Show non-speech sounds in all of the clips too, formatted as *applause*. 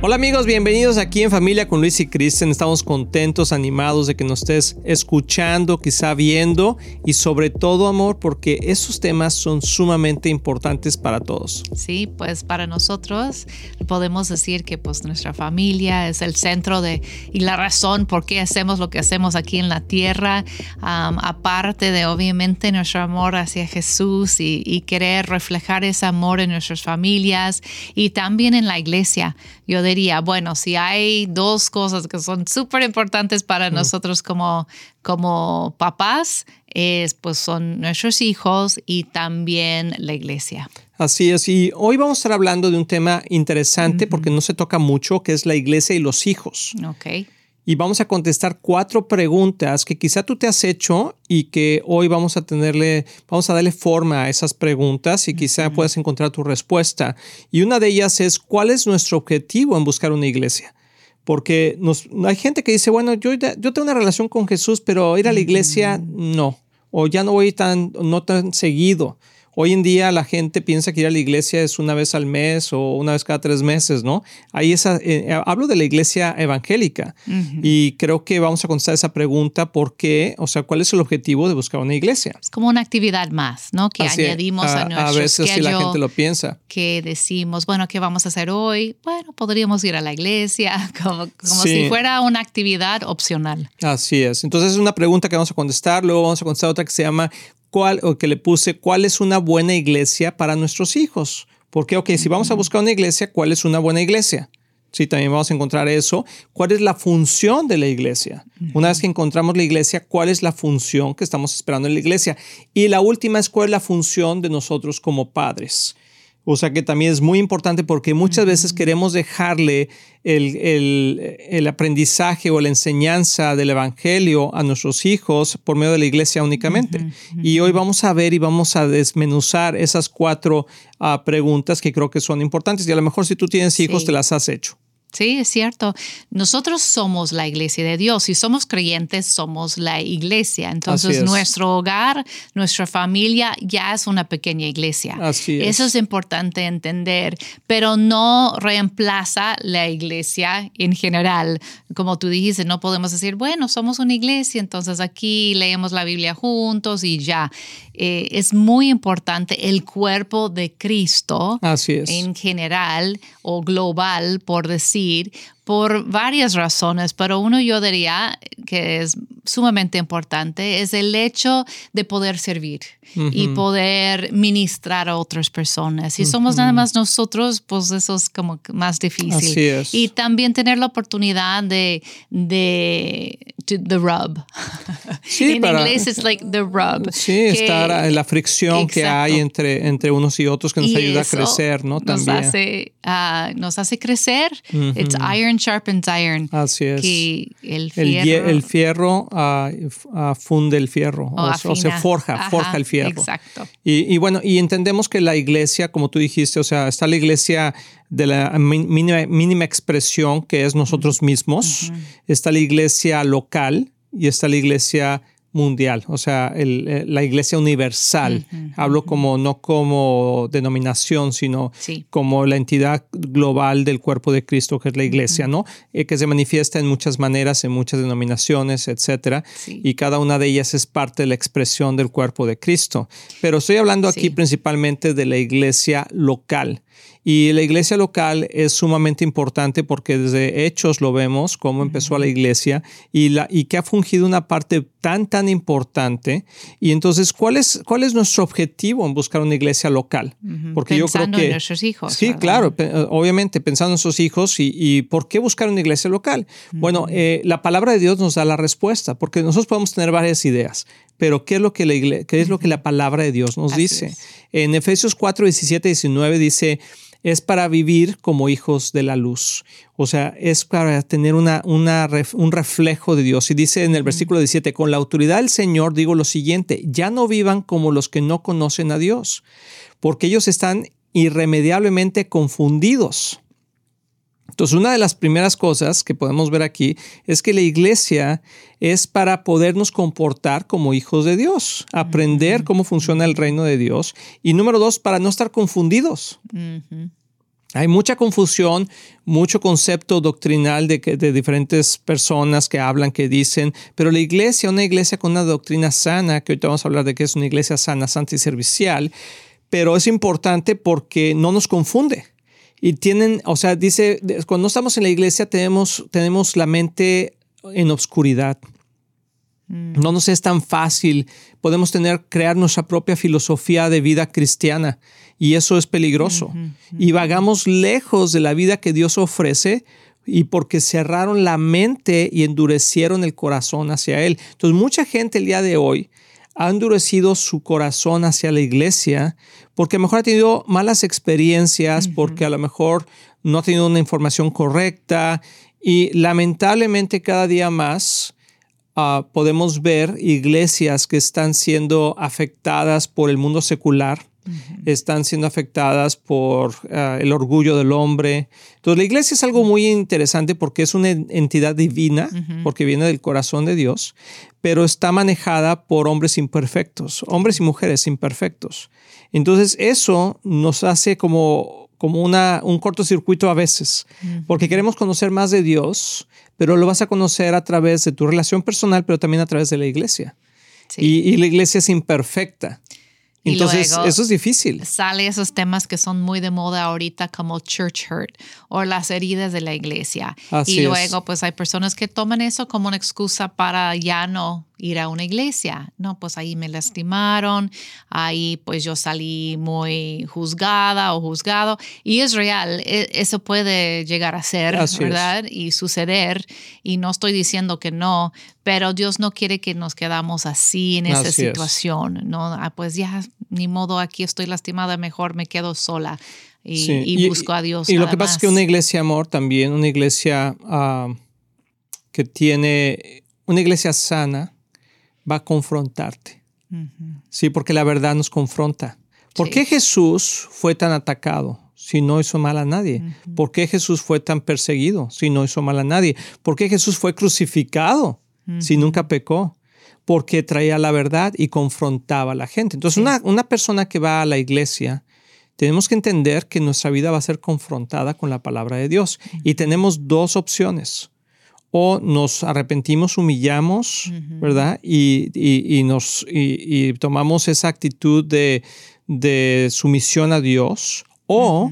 Hola amigos, bienvenidos aquí en Familia con Luis y Kristen. Estamos contentos, animados de que nos estés escuchando, quizá viendo y sobre todo amor porque esos temas son sumamente importantes para todos. Sí, pues para nosotros podemos decir que pues nuestra familia es el centro de y la razón por qué hacemos lo que hacemos aquí en la tierra, aparte de obviamente nuestro amor hacia Jesús y, y querer reflejar ese amor en nuestras familias y también en la iglesia. Yo diría, bueno, si hay dos cosas que son súper importantes para nosotros como, como papás, es, pues son nuestros hijos y también la iglesia. Así es, y hoy vamos a estar hablando de un tema interesante porque no se toca mucho, que es la iglesia y los hijos. Ok y vamos a contestar cuatro preguntas que quizá tú te has hecho y que hoy vamos a tenerle, vamos a darle forma a esas preguntas y quizá puedas encontrar tu respuesta. Y una de ellas es, ¿cuál es nuestro objetivo en buscar una iglesia? Porque nos, hay gente que dice, bueno, yo, yo tengo una relación con Jesús, pero ir a la iglesia no, o ya no voy tan, no tan seguido. Hoy en día la gente piensa que ir a la iglesia es una vez al mes o una vez cada tres meses, ¿no? Ahí esa, eh, eh, hablo de la iglesia evangélica y creo que vamos a contestar esa pregunta ¿por qué? o sea, ¿cuál es el objetivo de buscar una iglesia? Es como una actividad más, ¿no? Que añadimos a, a, nuestro A veces si la gente lo piensa. Que decimos, bueno, ¿qué vamos a hacer hoy? Bueno, podríamos ir a la iglesia, *laughs* como, como si fuera una actividad opcional. Así es. Entonces es una pregunta que vamos a contestar, luego vamos a contestar otra que se llama cuál, o que le puse, cuál es una buena iglesia para nuestros hijos. Porque, ok, si vamos a buscar una iglesia, ¿cuál es una buena iglesia? Sí, también vamos a encontrar eso. ¿Cuál es la función de la iglesia? Una vez que encontramos la iglesia, ¿cuál es la función que estamos esperando en la iglesia? Y la última es cuál es la función de nosotros como padres. O sea que también es muy importante porque muchas veces queremos dejarle el, aprendizaje o la enseñanza del Evangelio a nuestros hijos por medio de la iglesia únicamente. Y hoy vamos a ver y vamos a desmenuzar esas cuatro ah, preguntas que creo que son importantes y a lo mejor si tú tienes hijos te las has hecho. Sí, es cierto. Nosotros somos la iglesia de Dios. Si somos creyentes, somos la iglesia. Entonces, nuestro hogar, nuestra familia ya es una pequeña iglesia. Así es. Eso es importante entender, pero no reemplaza la iglesia en general. Como tú dijiste, no podemos decir, bueno, somos una iglesia, entonces aquí leemos la Biblia juntos y ya. Eh, es muy importante el cuerpo de Cristo Así es. en general o global, por decir, por varias razones, pero uno yo diría que es sumamente importante es el hecho de poder servir y poder ministrar a otras personas. Si somos nada más nosotros, pues eso es como más difícil. Y también tener la oportunidad de, de the rub. Sí, *laughs* en inglés es like the rub. Sí, estar en la fricción que hay entre, entre unos y otros que nos ayuda a crecer, ¿no? Nos Hace, uh, nos hace crecer. It's iron sharpens iron. Así es. Que el fierro, el, fierro uh, funde el fierro o, se forja, forja el fierro. Exacto. Y, y, bueno, y entendemos que la iglesia, como tú dijiste, o sea, está la iglesia de la mínima, mínima expresión que es nosotros mismos, está la iglesia local y está la iglesia mundial, o sea, eh, la iglesia universal. Hablo como no como denominación, sino como la entidad global del cuerpo de Cristo, que es la iglesia, ¿no? Eh, que se manifiesta en muchas maneras, en muchas denominaciones, etcétera, y cada una de ellas es parte de la expresión del cuerpo de Cristo. Pero estoy hablando aquí principalmente de la iglesia local. Y la iglesia local es sumamente importante porque desde Hechos lo vemos, cómo empezó la iglesia y, la, y que ha fungido una parte tan, tan importante. Y entonces, ¿cuál es, cuál es nuestro objetivo en buscar una iglesia local? Porque yo creo que... en nuestros hijos. Sí, claro, obviamente, pensando en nuestros hijos y, y, ¿por qué buscar una iglesia local? Bueno, eh, la palabra de Dios nos da la respuesta, porque nosotros podemos tener varias ideas, pero ¿qué es lo que la, qué es lo que la palabra de Dios nos dice? En Efesios 4, 17, 19 dice es para vivir como hijos de la luz. O sea, es para tener una, una, un reflejo de Dios. Y dice en el versículo 17, con la autoridad del Señor digo lo siguiente, ya no vivan como los que no conocen a Dios, porque ellos están irremediablemente confundidos. Entonces, una de las primeras cosas que podemos ver aquí es que la iglesia es para podernos comportar como hijos de Dios, aprender cómo funciona el reino de Dios y número dos, para no estar confundidos. Hay mucha confusión, mucho concepto doctrinal de, de diferentes personas que hablan, que dicen, pero la iglesia, una iglesia con una doctrina sana, que ahorita vamos a hablar de que es una iglesia sana, santa y servicial, pero es importante porque no nos confunde. Y tienen, o sea, dice, cuando estamos en la iglesia tenemos, tenemos la mente en obscuridad. Mm. No nos es tan fácil. Podemos tener, crear nuestra propia filosofía de vida cristiana y eso es peligroso. Y vagamos lejos de la vida que Dios ofrece y porque cerraron la mente y endurecieron el corazón hacia Él. Entonces mucha gente el día de hoy ha endurecido su corazón hacia la iglesia porque a lo mejor ha tenido malas experiencias, porque a lo mejor no ha tenido una información correcta y lamentablemente cada día más ah, podemos ver iglesias que están siendo afectadas por el mundo secular están siendo afectadas por ah, el orgullo del hombre. Entonces la iglesia es algo muy interesante porque es una entidad divina, porque viene del corazón de Dios, pero está manejada por hombres imperfectos, hombres y mujeres imperfectos. Entonces eso nos hace como, como una, un cortocircuito a veces, porque queremos conocer más de Dios, pero lo vas a conocer a través de tu relación personal, pero también a través de la iglesia. Y, y, la iglesia es imperfecta. Entonces, eso es difícil. Sale esos temas que son muy de moda ahorita como church hurt o las heridas de la iglesia. y luego, pues hay personas que toman eso como una excusa para ya no ir a una iglesia. No, pues ahí me lastimaron, ahí pues yo salí muy juzgada o juzgado. Y es real, e, eso puede llegar a ser, ¿verdad? Y suceder. Y no estoy diciendo que no, pero Dios no quiere que nos quedamos así en esa situación. No, ah, pues ya, ni modo, aquí estoy lastimada, mejor me quedo sola. Y, busco a Dios. Y lo que pasa es que una iglesia, amor, también, una iglesia ah, que tiene, una iglesia sana, va a confrontarte. Sí, porque la verdad nos confronta. ¿Por qué Jesús fue tan atacado si no hizo mal a nadie? ¿Por qué Jesús fue tan perseguido si no hizo mal a nadie? ¿Por qué Jesús fue crucificado si nunca pecó? Porque traía la verdad y confrontaba a la gente. Entonces, una, una persona que va a la iglesia, tenemos que entender que nuestra vida va a ser confrontada con la palabra de Dios. Y tenemos dos opciones o nos arrepentimos, humillamos, ¿verdad? Y, nos, y, tomamos esa actitud de, sumisión a Dios, o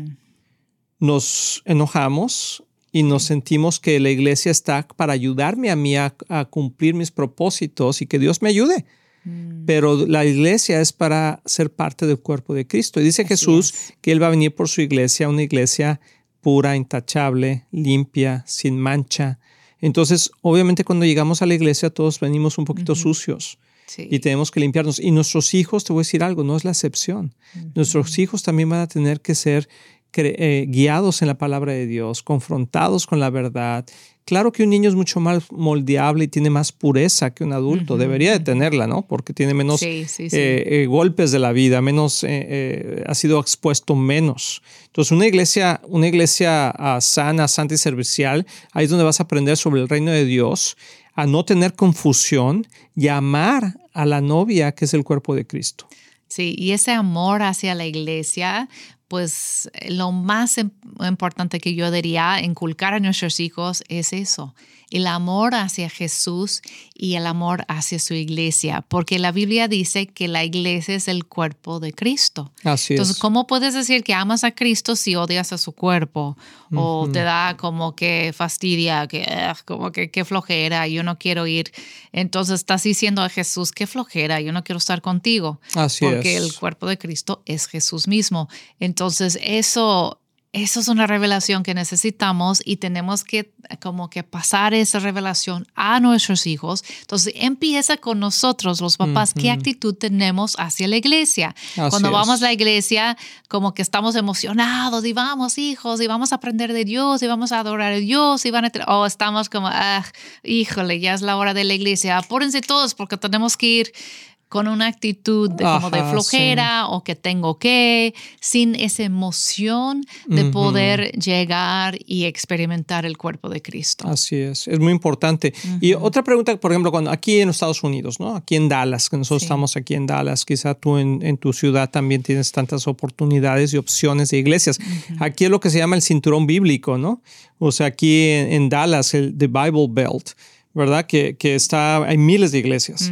nos enojamos y nos sentimos que la iglesia está para ayudarme a mí a, cumplir mis propósitos y que Dios me ayude. Mm. Pero la iglesia es para ser parte del cuerpo de Cristo. Y dice Jesús que Él va a venir por su iglesia, una iglesia pura, intachable, limpia, sin mancha, entonces, obviamente cuando llegamos a la iglesia todos venimos un poquito sucios. Y tenemos que limpiarnos. Y nuestros hijos, te voy a decir algo, no es la excepción. Nuestros hijos también van a tener que ser eh, guiados en la palabra de Dios, confrontados con la verdad, Claro que un niño es mucho más moldeable y tiene más pureza que un adulto. Debería de tenerla, ¿no? Porque tiene menos eh, eh, golpes de la vida, menos, eh, ha sido expuesto menos. Entonces, una iglesia, una iglesia ah, sana, santa y servicial, ahí es donde vas a aprender sobre el reino de Dios, a no tener confusión y a amar a la novia que es el cuerpo de Cristo. Sí, y ese amor hacia la iglesia pues lo más importante que yo diría inculcar a nuestros hijos es eso, el amor hacia Jesús y el amor hacia su iglesia, porque la Biblia dice que la iglesia es el cuerpo de Cristo. Así Entonces, ¿cómo puedes decir que amas a Cristo si odias a su cuerpo? O te da como que fastidia, que como que qué flojera, yo no quiero ir. Entonces estás diciendo a Jesús, qué flojera, yo no quiero estar contigo. Así porque el cuerpo de Cristo es Jesús mismo. Entonces, eso eso es una revelación que necesitamos y tenemos que como que pasar esa revelación a nuestros hijos. Entonces empieza con nosotros, los papás, qué actitud tenemos hacia la iglesia. Cuando vamos a la iglesia, como que estamos emocionados y vamos hijos y vamos a aprender de Dios y vamos a adorar a Dios y van a o estamos como, ah, híjole, ya es la hora de la iglesia, apúrense todos porque tenemos que ir con una actitud de, como de flojera o que tengo que, sin esa emoción de poder llegar y experimentar el cuerpo de Cristo. Así es, es muy importante. Y otra pregunta, por ejemplo, cuando aquí en los Estados Unidos, ¿no? Aquí en Dallas, que nosotros Sí. estamos aquí en Dallas, quizá tú en, en tu ciudad también tienes tantas oportunidades y opciones de iglesias. Aquí es lo que se llama el cinturón bíblico, ¿no? O sea, aquí en, en Dallas, el The Bible Belt, ¿verdad? Que, que está, hay miles de iglesias.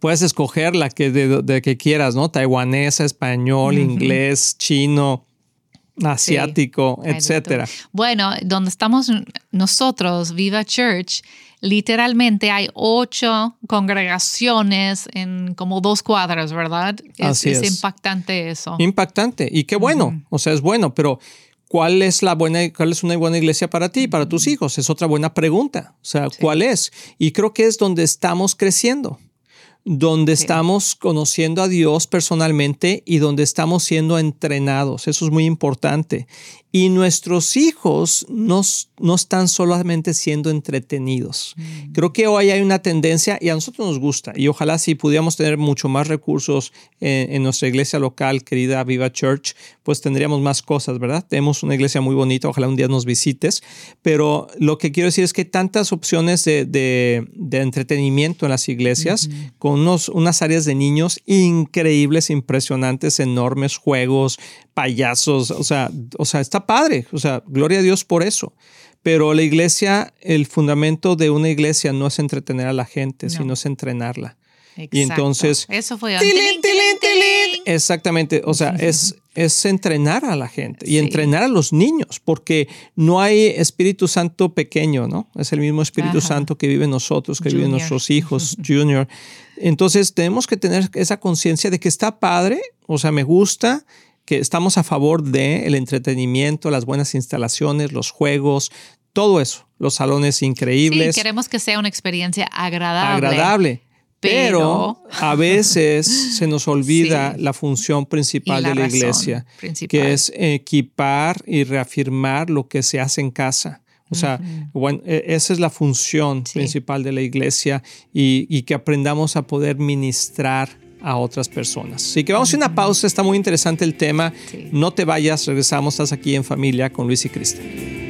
Puedes escoger la que de, de que quieras, ¿no? Taiwanesa, español, inglés, chino, asiático, de etcétera. Bueno, donde estamos nosotros, Viva Church, literalmente hay ocho congregaciones en como dos cuadras, ¿verdad? Es, Así es es. impactante eso. Impactante. Y qué bueno. O sea, es bueno, pero ¿cuál es la buena, cuál es una buena iglesia para ti y para tus hijos? Es otra buena pregunta. O sea, ¿cuál es? Y creo que es donde estamos creciendo. Donde estamos conociendo a Dios personalmente y donde estamos siendo entrenados. Eso es muy importante. Y nuestros hijos no, no están solamente siendo entretenidos. Creo que hoy hay una tendencia y a nosotros nos gusta. Y ojalá si pudiéramos tener mucho más recursos en, en nuestra iglesia local, querida Viva Church, pues tendríamos más cosas, ¿verdad? Tenemos una iglesia muy bonita, ojalá un día nos visites. Pero lo que quiero decir es que hay tantas opciones de, de, de entretenimiento en las iglesias, con unos, unas áreas de niños increíbles, impresionantes, enormes, juegos, payasos, o sea, o sea, está padre, o sea, gloria a Dios por eso. Pero la iglesia, el fundamento de una iglesia no es entretener a la gente, No. sino es entrenarla. Exacto. entonces- Eso fue... ¡Tilín, tilín, tilín! Exactamente, o sea, es, es entrenar a la gente y Sí. entrenar a los niños, porque no hay Espíritu Santo pequeño, ¿no? Es el mismo Espíritu Ajá. Santo que vive en nosotros, que vive en Junior. nuestros hijos, *laughs* Junior. Entonces tenemos que tener esa conciencia de que está padre, o sea, me gusta, que estamos a favor del el entretenimiento, las buenas instalaciones, los juegos, todo eso, los salones increíbles Sí, queremos que sea una experiencia agradable. agradable. Pero, pero- a veces *laughs* se nos olvida Sí. la función principal la de la iglesia, principal. que es equipar y reafirmar lo que se hace en casa. O sea, bueno, e- esa es la función Sí. principal de la iglesia y, y que aprendamos a poder ministrar a otras personas. Así que vamos a una pausa, está muy interesante el tema. Sí. No te vayas, regresamos, estás aquí en familia con Luis y Cristian.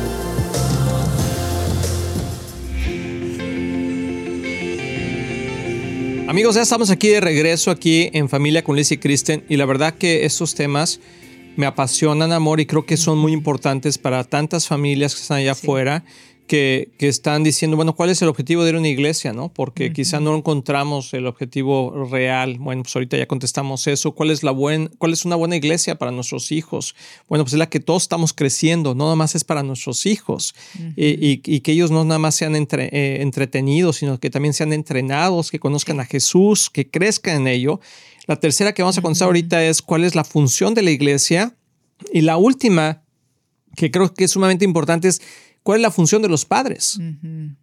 Amigos, ya estamos aquí de regreso, aquí en Familia con Liz y Kristen, y la verdad que estos temas me apasionan, amor, y creo que son muy importantes para tantas familias que están allá Sí. afuera, que, que están diciendo, bueno, ¿cuál es el objetivo de ir a una iglesia? ¿no? Porque quizá no encontramos el objetivo real. Bueno, pues ahorita ya contestamos eso. ¿Cuál es, la buen, ¿Cuál es una buena iglesia para nuestros hijos? Bueno, pues es la que todos estamos creciendo, no nada más es para nuestros hijos. y, y- y que ellos no nada más sean entre- eh, entretenidos, sino que también sean entrenados, que conozcan a Jesús, que crezcan en ello. La tercera que vamos a contestar ahorita es cuál es la función de la iglesia. Y la última, que creo que es sumamente importante, es cuál es la función de los padres.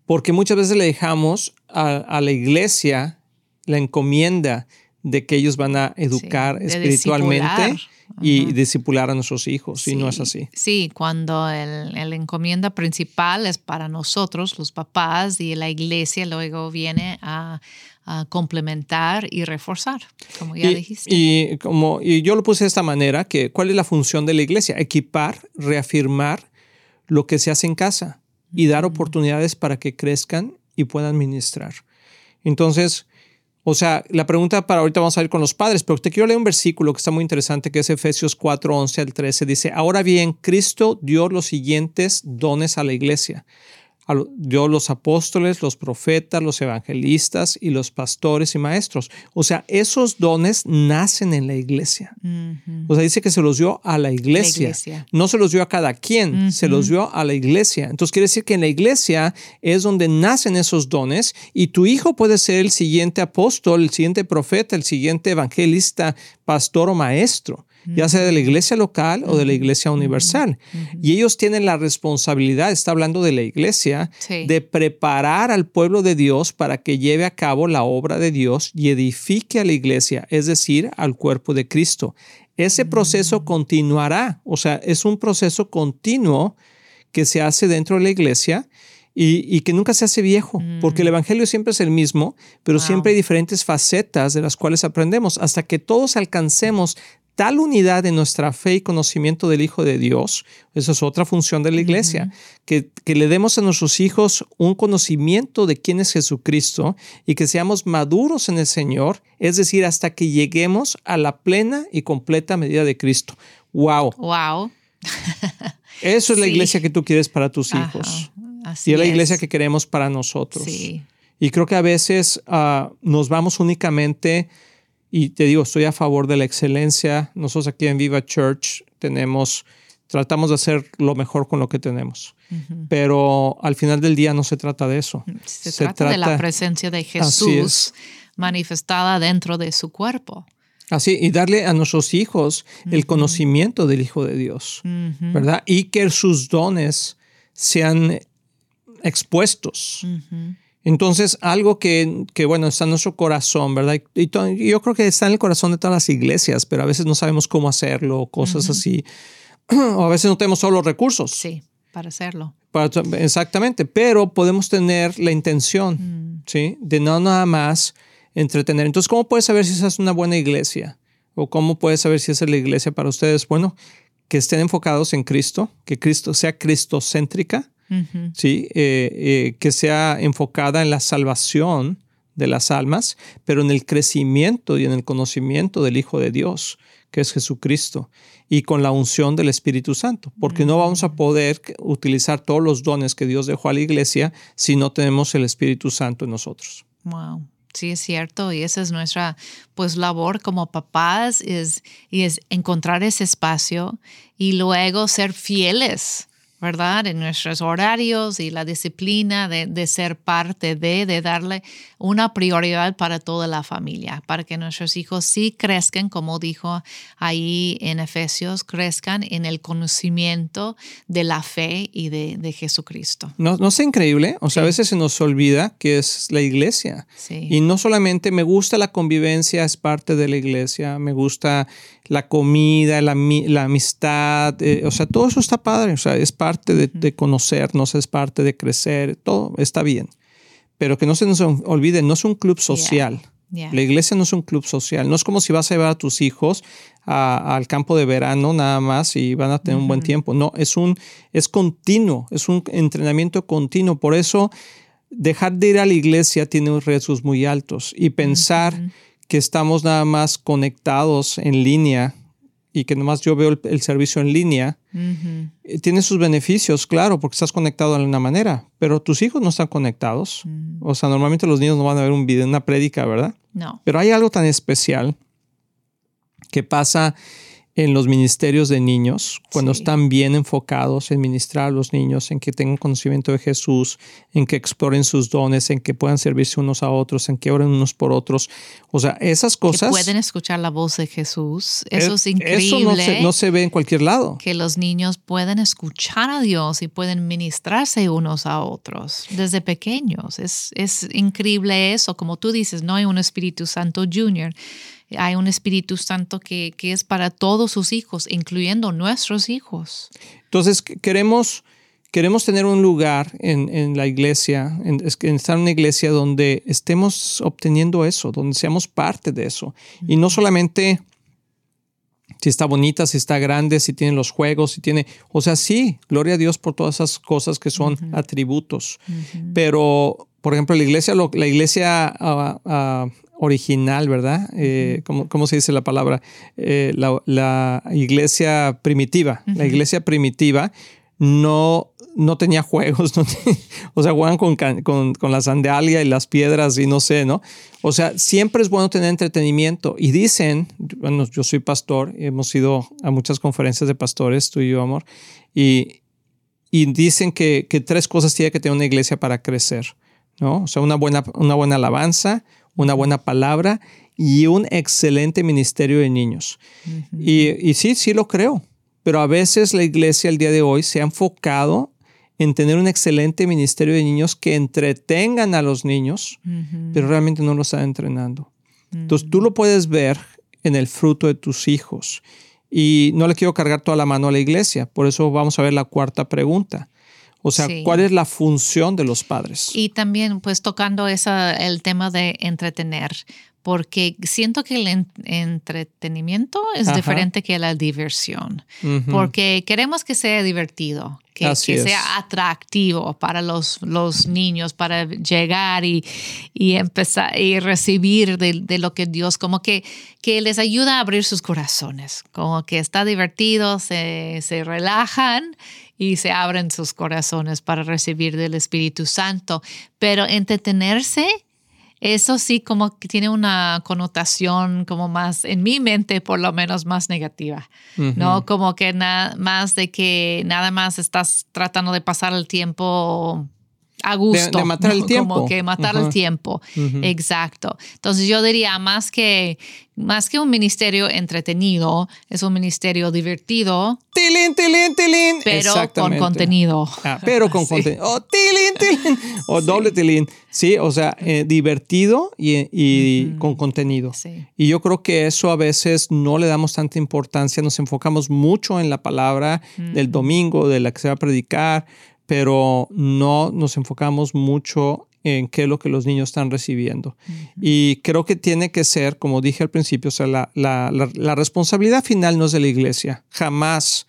Porque muchas veces le dejamos a, a la iglesia la encomienda de que ellos van a educar de espiritualmente y Ujú. discipular a nuestros hijos. Y no es así. Sí, cuando el, el encomienda principal es para nosotros, los papás, y la iglesia luego viene a, a complementar y reforzar, como ya y, dijiste. y como y yo lo puse de esta manera, que ¿cuál es la función de la iglesia? Equipar, reafirmar lo que se hace en casa y dar oportunidades para que crezcan y puedan ministrar. Entonces, o sea, la pregunta para ahorita vamos a ir con los padres, pero te quiero leer un versículo que está muy interesante, que es Efesios 4, 11 al 13. Dice, ahora bien, Cristo dio los siguientes dones a la iglesia. Dio los apóstoles, los profetas, los evangelistas y los pastores y maestros. O sea, esos dones nacen en la iglesia. O sea, dice que se los dio a la iglesia. iglesia. No se los dio a cada quien, se los dio a la iglesia. Entonces quiere decir que en la iglesia es donde nacen esos dones y tu hijo puede ser el siguiente apóstol, el siguiente profeta, el siguiente evangelista, pastor o maestro. Ya sea de la iglesia local o de la iglesia universal. Y ellos tienen la responsabilidad, está hablando de la iglesia, de preparar al pueblo de Dios para que lleve a cabo la obra de Dios y edifique a la iglesia, es decir, al cuerpo de Cristo. Ese proceso mm. continuará, o sea, es un proceso continuo que se hace dentro de la iglesia y, que nunca se hace viejo, porque el mm. Evangelio siempre es el mismo, pero siempre hay diferentes facetas de las cuales aprendemos hasta que todos alcancemos tal unidad en nuestra fe y conocimiento del Hijo de Dios, esa es otra función de la iglesia, que, que, le demos a nuestros hijos un conocimiento de quién es Jesucristo y que seamos maduros en el Señor, es decir, hasta que lleguemos a la plena y completa medida de Cristo. ¡Wow! ¡Wow! Eso es la iglesia que tú quieres para tus hijos y es la iglesia que queremos para nosotros. Y creo que a veces ah, nos vamos únicamente, y te digo, estoy a favor de la excelencia. Nosotros aquí en Viva Church tenemos, tratamos de hacer lo mejor con lo que tenemos. Pero al final del día no se trata de eso. Se, trata, de la presencia de Jesús manifestada dentro de su cuerpo. Así, y darle a nuestros hijos el conocimiento del Hijo de Dios, ¿verdad? Y que sus dones sean expuestos. Entonces, algo que, bueno, está en nuestro corazón, ¿verdad? Y, yo creo que está en el corazón de todas las iglesias, pero a veces no sabemos cómo hacerlo, cosas así. *clears throat* o a veces no tenemos todos los recursos. Sí, para hacerlo. exactamente, pero podemos tener la intención, mm. ¿sí? De no nada más entretener. Entonces, ¿cómo puedes saber si esa es una buena iglesia? ¿O cómo puedes saber si esa es la iglesia para ustedes? Bueno, que estén enfocados en Cristo, que Cristo sea cristocéntrica, ¿sí? Eh, eh, que sea enfocada en la salvación de las almas, pero en el crecimiento y en el conocimiento del Hijo de Dios, que es Jesucristo, y con la unción del Espíritu Santo, porque no vamos a poder utilizar todos los dones que Dios dejó a la iglesia si no tenemos el Espíritu Santo en nosotros. Wow. Sí, es cierto, y esa es nuestra pues labor como papás, es, y es encontrar ese espacio y luego ser fieles ¿verdad? En nuestros horarios y la disciplina de, ser parte de, de darle una prioridad para toda la familia, para que nuestros hijos sí crezcan, como dijo ahí en Efesios, crezcan en el conocimiento de la fe y de, Jesucristo. No, no es increíble, o sea, a veces se nos olvida que es la iglesia. Y no solamente me gusta la convivencia, es parte de la iglesia, me gusta la comida, la, amistad, eh, o sea, todo eso está padre, o sea, es parte de, conocernos, es parte de crecer, todo está bien. Pero que no se nos olvide, no es un club social. La iglesia no es un club social. No es como si vas a llevar a tus hijos al campo de verano nada más y van a tener un buen tiempo. No, es un es continuo, es un entrenamiento continuo. Por eso dejar de ir a la iglesia tiene riesgos muy altos y pensar que estamos nada más conectados en línea y que nomás yo veo el, servicio en línea, eh, tiene sus beneficios, claro, porque estás conectado de alguna manera, pero tus hijos no están conectados. O sea, normalmente los niños no van a ver un video, una prédica, ¿verdad? No. Pero hay algo tan especial que pasa en los ministerios de niños, cuando están bien enfocados en ministrar a los niños, en que tengan conocimiento de Jesús, en que exploren sus dones, en que puedan servirse unos a otros, en que oren unos por otros. O sea, esas cosas... Que pueden escuchar la voz de Jesús. Eso es, increíble. Eso no se, no se, ve en cualquier lado. Que los niños pueden escuchar a Dios y pueden ministrarse unos a otros desde pequeños. Es, es increíble eso. Como tú dices, no hay un Espíritu Santo Junior hay un Espíritu Santo que, es para todos sus hijos, incluyendo nuestros hijos. Entonces, queremos, queremos tener un lugar en, la iglesia, en, estar en una iglesia donde estemos obteniendo eso, donde seamos parte de eso. Y no solamente si está bonita, si está grande, si tiene los juegos, si tiene, o sea, sí, gloria a Dios por todas esas cosas que son atributos. Pero, por ejemplo, la iglesia, la iglesia ah, ah, original, ¿verdad? Eh, ¿cómo, se dice la palabra? Eh, la, iglesia primitiva. La iglesia primitiva no, no tenía juegos, *laughs* o sea, juegan con, con, la sandalia y las piedras y no sé, ¿no? O sea, siempre es bueno tener entretenimiento. Y dicen, bueno, yo soy pastor, hemos ido a muchas conferencias de pastores, tú y yo, amor, y, y dicen que, que tres cosas tiene que tener una iglesia para crecer, ¿no? O sea, una buena, una buena alabanza, una buena palabra y un excelente ministerio de niños. y, y sí, sí lo creo, pero a veces la iglesia el día de hoy se ha enfocado en tener un excelente ministerio de niños que entretengan a los niños, pero realmente no los está entrenando. Entonces tú lo puedes ver en el fruto de tus hijos. Y no le quiero cargar toda la mano a la iglesia, por eso vamos a ver la cuarta pregunta. O sea, ¿cuál es la función de los padres? Y también, pues tocando esa, el tema de entretener, porque siento que el entretenimiento es diferente que la diversión, porque queremos que sea divertido, que, sea atractivo para los, los, niños, para llegar y, y empezar y recibir de, de, lo que Dios, como que, que les ayuda a abrir sus corazones, como que está divertido, se, se relajan y se abren sus corazones para recibir del Espíritu Santo, pero entretenerse eso sí como que tiene una connotación como más, en mi mente por lo menos más negativa, ¿no? Como que nada más de que nada más estás tratando de pasar el tiempo a gusto. De, matar el tiempo. Como que matar el tiempo. Exacto. Entonces yo diría más que, más que un ministerio entretenido, es un ministerio divertido. Tilín, tilín, tilín. Pero con contenido. Ah, pero con *laughs* contenido. Oh, tilín, tilín. O doble tilín. Sí, o sea, eh, divertido y, con contenido. Y yo creo que eso a veces no le damos tanta importancia, nos enfocamos mucho en la palabra del domingo, de la que se va a predicar, pero no nos enfocamos mucho en qué es lo que los niños están recibiendo. Y creo que tiene que ser, como dije al principio, o sea, la, la, la, responsabilidad final no es de la iglesia. Jamás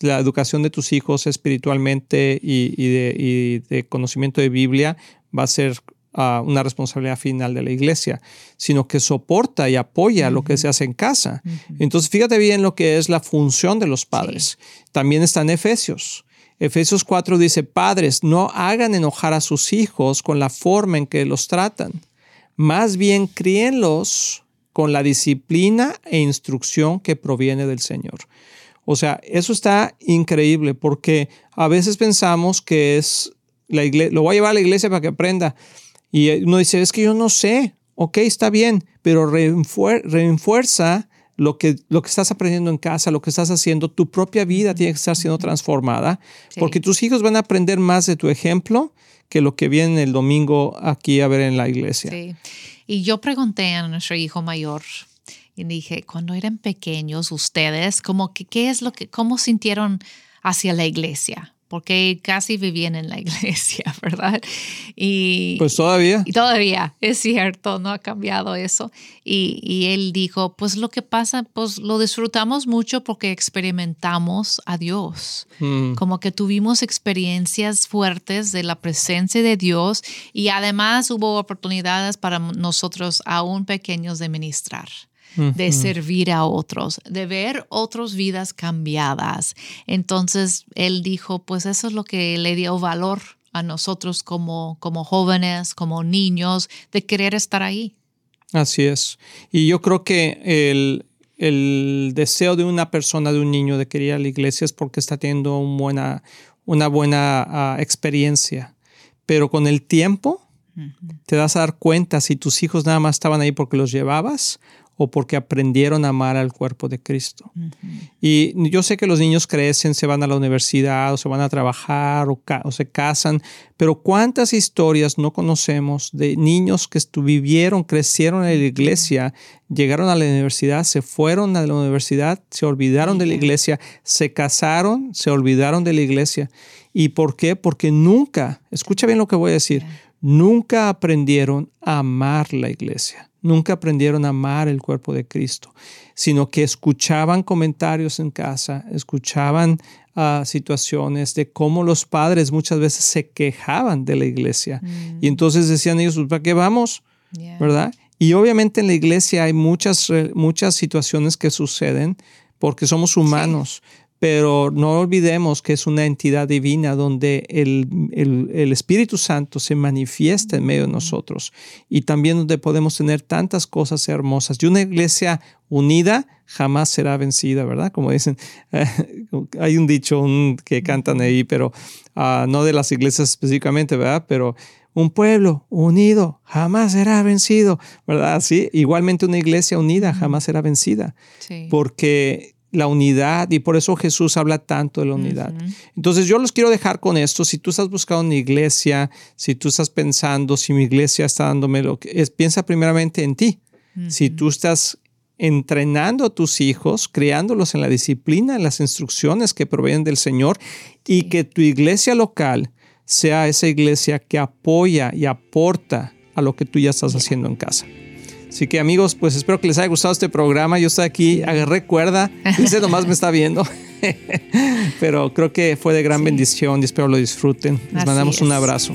la educación de tus hijos espiritualmente y, y, de, y de, conocimiento de Biblia va a ser uh, una responsabilidad final de la iglesia, sino que soporta y apoya lo que se hace en casa. Entonces, fíjate bien lo que es la función de los padres. También está en Efesios. Efesios 4 dice, padres, no hagan enojar a sus hijos con la forma en que los tratan. Más bien críenlos con la disciplina e instrucción que proviene del Señor. O sea, eso está increíble porque a veces pensamos que es la iglesia, lo voy a llevar a la iglesia para que aprenda. Y uno dice, es que yo no sé. Ok, está bien, pero refuerza lo que, lo que estás aprendiendo en casa, lo que estás haciendo, tu propia vida tiene que estar siendo transformada, porque tus hijos van a aprender más de tu ejemplo que lo que viene el domingo aquí a ver en la iglesia. Sí. Y yo pregunté a nuestro hijo mayor y dije, cuando eran pequeños ustedes, como que, ¿qué es lo que, cómo sintieron hacia la iglesia? Porque casi vivían en la *laughs* iglesia, ¿verdad? Y, pues todavía. Y todavía, es cierto, no ha cambiado eso. Y, y, él dijo, pues lo que pasa, pues lo disfrutamos mucho porque experimentamos a Dios, mm. como que tuvimos experiencias fuertes de la presencia de Dios y además hubo oportunidades para nosotros aún pequeños de ministrar de servir a otros, de ver otras vidas cambiadas. Entonces él dijo, pues eso es lo que le dio valor a nosotros como, como jóvenes, como niños, de querer estar ahí. Así es. Y yo creo que el, el deseo de una persona, de un niño, de querer ir a la iglesia es porque está teniendo buena, una buena ah, experiencia. Pero con el tiempo te das a dar cuenta si tus hijos nada más estaban ahí porque los llevabas o porque aprendieron a amar al cuerpo de Cristo. Y yo sé que los niños crecen, se van a la universidad o se van a trabajar o, se casan, pero ¿cuántas historias no conocemos de niños que vivieron, crecieron en la iglesia, llegaron a la universidad, se fueron a la universidad, se olvidaron de la iglesia, se casaron, se olvidaron de la iglesia? ¿Y por qué? Porque nunca, escucha bien lo que voy a decir, nunca aprendieron a amar la iglesia nunca aprendieron a amar el cuerpo de Cristo, sino que escuchaban comentarios en casa, escuchaban ah, situaciones de cómo los padres muchas veces se quejaban de la iglesia. Y mm. entonces decían ellos, pues, ¿para qué vamos? ¿Verdad? Y obviamente en la iglesia hay muchas, muchas situaciones que suceden porque somos humanos, pero no olvidemos que es una entidad divina donde el, Espíritu Santo se manifiesta en medio de nosotros y también donde podemos tener tantas cosas hermosas. Y una iglesia unida jamás será vencida, ¿verdad? Como dicen, *laughs* hay un dicho que cantan ahí, pero ah, no de las iglesias específicamente, ¿verdad? Pero un pueblo unido jamás será vencido, ¿verdad? Sí, igualmente una iglesia unida jamás será vencida. Porque la unidad y por eso Jesús habla tanto de la unidad. Entonces yo los quiero dejar con esto. Si tú estás buscando una iglesia, si tú estás pensando si mi iglesia está dándome lo que es, piensa primeramente en ti. Si tú estás entrenando a tus hijos, criándolos en la disciplina, en las instrucciones que provienen del Señor y que tu iglesia local sea esa iglesia que apoya y aporta a lo que tú ya estás haciendo en casa. Así que amigos, pues espero que les haya gustado este programa. Yo estoy aquí, recuerda, ese *laughs* nomás me está viendo. *laughs* Pero creo que fue de gran bendición y espero lo disfruten. Les mandamos un abrazo.